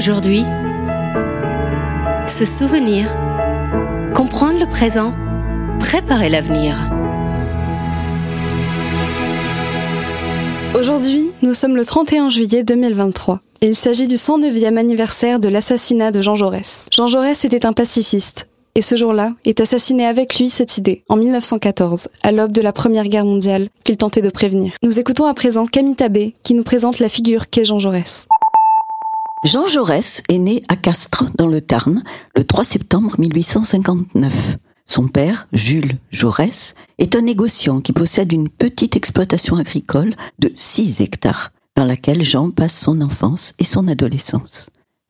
aujourd'hui. Se souvenir. Comprendre le présent. Préparer l'avenir. Aujourd'hui, nous sommes le 31 juillet 2023. Et il s'agit du 109e anniversaire de l'assassinat de Jean Jaurès. Jean Jaurès était un pacifiste, et ce jour-là est assassiné avec lui cette idée, en 1914, à l'aube de la Première Guerre mondiale, qu'il tentait de prévenir. Nous écoutons à présent Camille Tabé, qui nous présente la figure qu'est Jean Jaurès. Jean Jaurès est né à Castres, dans le Tarn, le 3 septembre 1859. Son père, Jules Jaurès, est un négociant qui possède une petite exploitation agricole de 6 hectares dans laquelle Jean passe son enfance et son adolescence.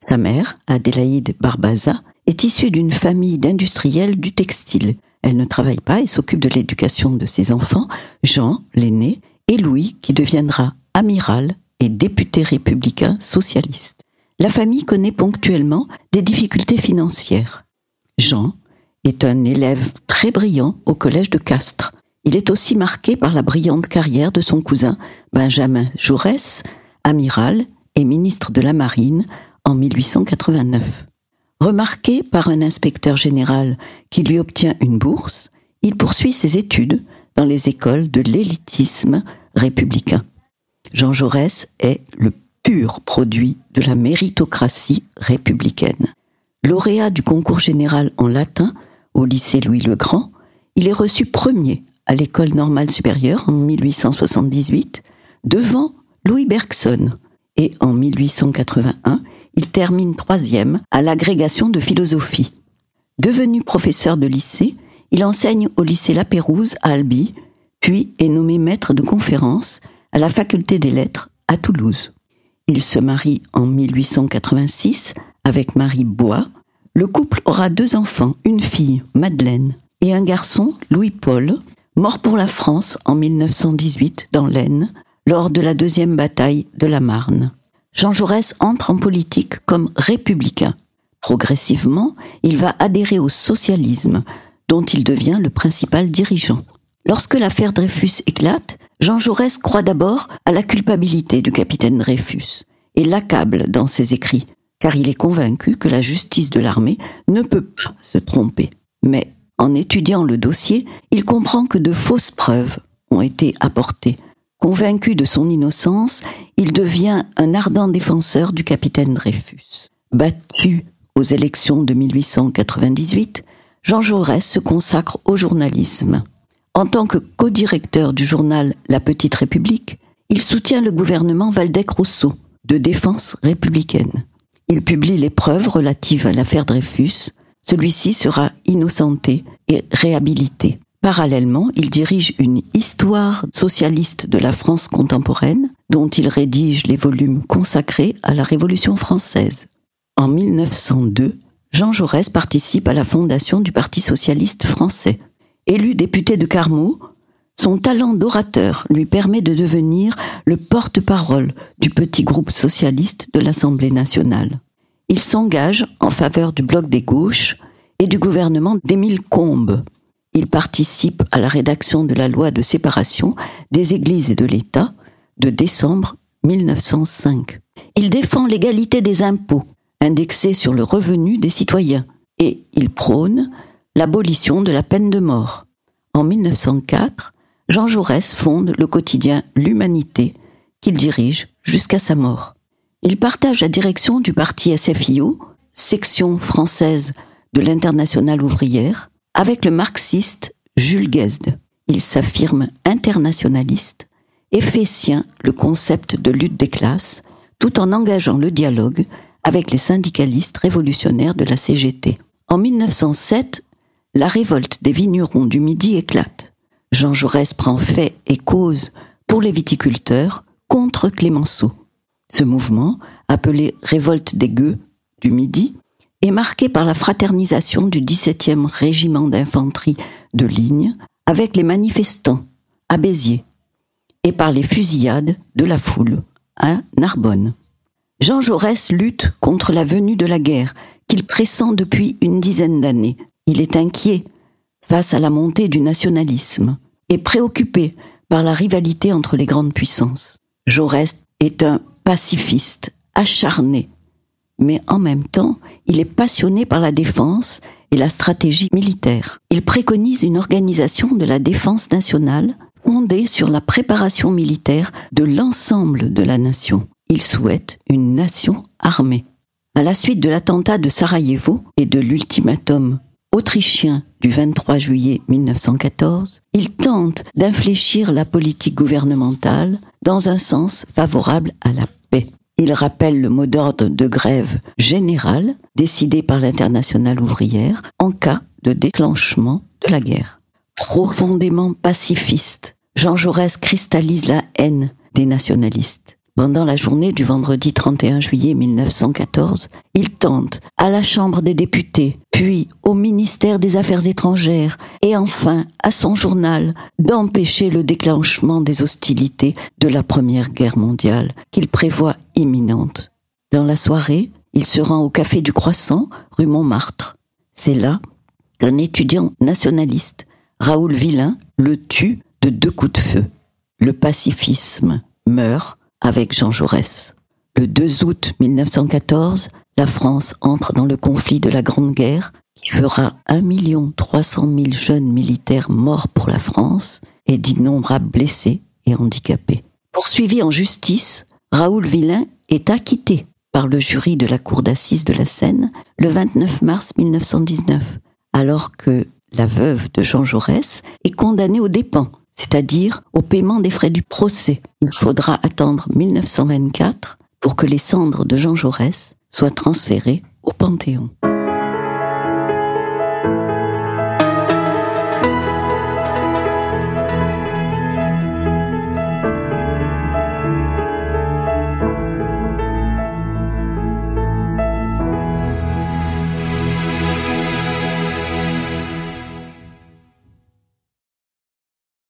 Sa mère, Adélaïde Barbaza, est issue d'une famille d'industriels du textile. Elle ne travaille pas et s'occupe de l'éducation de ses enfants, Jean, l'aîné, et Louis, qui deviendra amiral et député républicain socialiste. La famille connaît ponctuellement des difficultés financières. Jean est un élève très brillant au collège de Castres. Il est aussi marqué par la brillante carrière de son cousin Benjamin Jaurès, amiral et ministre de la Marine en 1889. Remarqué par un inspecteur général qui lui obtient une bourse, il poursuit ses études dans les écoles de l'élitisme républicain. Jean Jaurès est le pur produit de la méritocratie républicaine. Lauréat du concours général en latin au lycée Louis le Grand, il est reçu premier à l'école normale supérieure en 1878, devant Louis Bergson. Et en 1881, il termine troisième à l'agrégation de philosophie. Devenu professeur de lycée, il enseigne au lycée La Pérouse à Albi, puis est nommé maître de conférence à la faculté des lettres à Toulouse. Il se marie en 1886 avec Marie Bois. Le couple aura deux enfants, une fille, Madeleine, et un garçon, Louis-Paul, mort pour la France en 1918 dans l'Aisne, lors de la deuxième bataille de la Marne. Jean Jaurès entre en politique comme républicain. Progressivement, il va adhérer au socialisme, dont il devient le principal dirigeant. Lorsque l'affaire Dreyfus éclate, Jean Jaurès croit d'abord à la culpabilité du capitaine Dreyfus et l'accable dans ses écrits, car il est convaincu que la justice de l'armée ne peut pas se tromper. Mais en étudiant le dossier, il comprend que de fausses preuves ont été apportées. Convaincu de son innocence, il devient un ardent défenseur du capitaine Dreyfus. Battu aux élections de 1898, Jean Jaurès se consacre au journalisme. En tant que co-directeur du journal La Petite République, il soutient le gouvernement Valdec-Rousseau de défense républicaine. Il publie les preuves relatives à l'affaire Dreyfus, celui-ci sera innocenté et réhabilité. Parallèlement, il dirige une histoire socialiste de la France contemporaine, dont il rédige les volumes consacrés à la Révolution française. En 1902, Jean Jaurès participe à la fondation du Parti socialiste français. Élu député de Carmaux, son talent d'orateur lui permet de devenir le porte-parole du petit groupe socialiste de l'Assemblée nationale il s'engage en faveur du bloc des gauches et du gouvernement d'Émile Combes. Il participe à la rédaction de la loi de séparation des églises et de l'État de décembre 1905. Il défend l'égalité des impôts, indexés sur le revenu des citoyens, et il prône l'abolition de la peine de mort. En 1904, Jean Jaurès fonde le quotidien L'Humanité, qu'il dirige jusqu'à sa mort. Il partage la direction du parti SFIO, section française de l'internationale ouvrière, avec le marxiste Jules Guesde. Il s'affirme internationaliste et fait sien le concept de lutte des classes, tout en engageant le dialogue avec les syndicalistes révolutionnaires de la CGT. En 1907, la révolte des vignerons du Midi éclate. Jean Jaurès prend fait et cause pour les viticulteurs contre Clémenceau. Ce mouvement, appelé Révolte des gueux du Midi, est marqué par la fraternisation du 17e régiment d'infanterie de ligne avec les manifestants à Béziers et par les fusillades de la foule à Narbonne. Jean Jaurès lutte contre la venue de la guerre qu'il pressent depuis une dizaine d'années. Il est inquiet face à la montée du nationalisme et préoccupé par la rivalité entre les grandes puissances. Jaurès est un pacifiste, acharné, mais en même temps, il est passionné par la défense et la stratégie militaire. Il préconise une organisation de la défense nationale fondée sur la préparation militaire de l'ensemble de la nation. Il souhaite une nation armée. À la suite de l'attentat de Sarajevo et de l'ultimatum autrichien du 23 juillet 1914, il tente d'infléchir la politique gouvernementale dans un sens favorable à la paix. Il rappelle le mot d'ordre de grève générale décidé par l'internationale ouvrière en cas de déclenchement de la guerre. Profondément pacifiste, Jean Jaurès cristallise la haine des nationalistes. Pendant la journée du vendredi 31 juillet 1914, il tente, à la Chambre des députés, puis au ministère des Affaires étrangères, et enfin à son journal, d'empêcher le déclenchement des hostilités de la Première Guerre mondiale, qu'il prévoit imminente. Dans la soirée, il se rend au Café du Croissant, rue Montmartre. C'est là qu'un étudiant nationaliste, Raoul Villain, le tue de deux coups de feu. Le pacifisme meurt avec Jean Jaurès. Le 2 août 1914, la France entre dans le conflit de la Grande Guerre qui fera 1 300 000 jeunes militaires morts pour la France et d'innombrables blessés et handicapés. Poursuivi en justice, Raoul Villain est acquitté par le jury de la cour d'assises de la Seine le 29 mars 1919, alors que la veuve de Jean Jaurès est condamnée aux dépens c'est-à-dire au paiement des frais du procès. Il faudra attendre 1924 pour que les cendres de Jean Jaurès soient transférées au Panthéon.